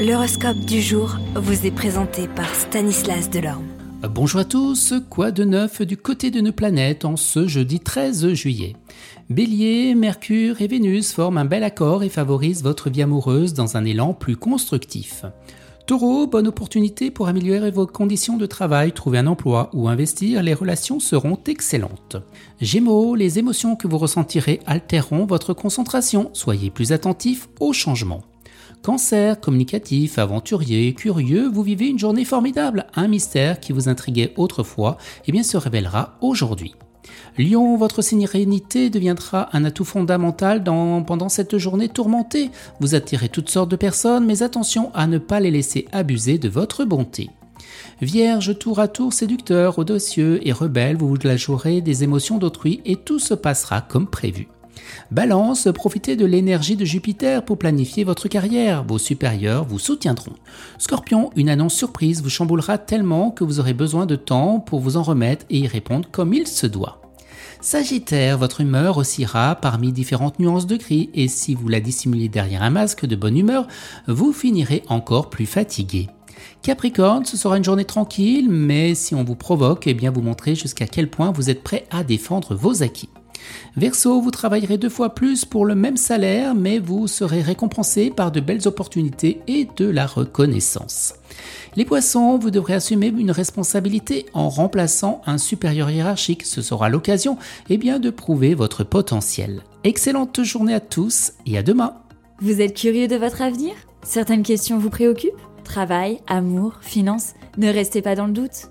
L'horoscope du jour vous est présenté par Stanislas Delorme. Bonjour à tous, quoi de neuf du côté de nos planètes en ce jeudi 13 juillet? Bélier, Mercure et Vénus forment un bel accord et favorisent votre vie amoureuse dans un élan plus constructif. Taureau, bonne opportunité pour améliorer vos conditions de travail, trouver un emploi ou investir, les relations seront excellentes. Gémeaux, les émotions que vous ressentirez altéreront votre concentration, soyez plus attentif aux changements. Cancer, communicatif, aventurier, curieux, vous vivez une journée formidable. Un mystère qui vous intriguait autrefois eh bien, se révélera aujourd'hui. Lion, votre sérénité deviendra un atout fondamental dans, pendant cette journée tourmentée. Vous attirez toutes sortes de personnes, mais attention à ne pas les laisser abuser de votre bonté. Vierge, tour à tour séducteur, audacieux et rebelle, vous la jouerez des émotions d'autrui et tout se passera comme prévu. Balance, profitez de l'énergie de Jupiter pour planifier votre carrière. Vos supérieurs vous soutiendront. Scorpion, une annonce surprise vous chamboulera tellement que vous aurez besoin de temps pour vous en remettre et y répondre comme il se doit. Sagittaire, votre humeur oscillera parmi différentes nuances de gris et si vous la dissimulez derrière un masque de bonne humeur, vous finirez encore plus fatigué. Capricorne, ce sera une journée tranquille, mais si on vous provoque, eh bien vous montrez jusqu'à quel point vous êtes prêt à défendre vos acquis. Verseau, vous travaillerez deux fois plus pour le même salaire, mais vous serez récompensé par de belles opportunités et de la reconnaissance. Les poissons, vous devrez assumer une responsabilité en remplaçant un supérieur hiérarchique. Ce sera l'occasion eh de prouver votre potentiel. Excellente journée à tous et à demain. Vous êtes curieux de votre avenir? Certaines questions vous préoccupent? Travail, amour, finances? Ne restez pas dans le doute.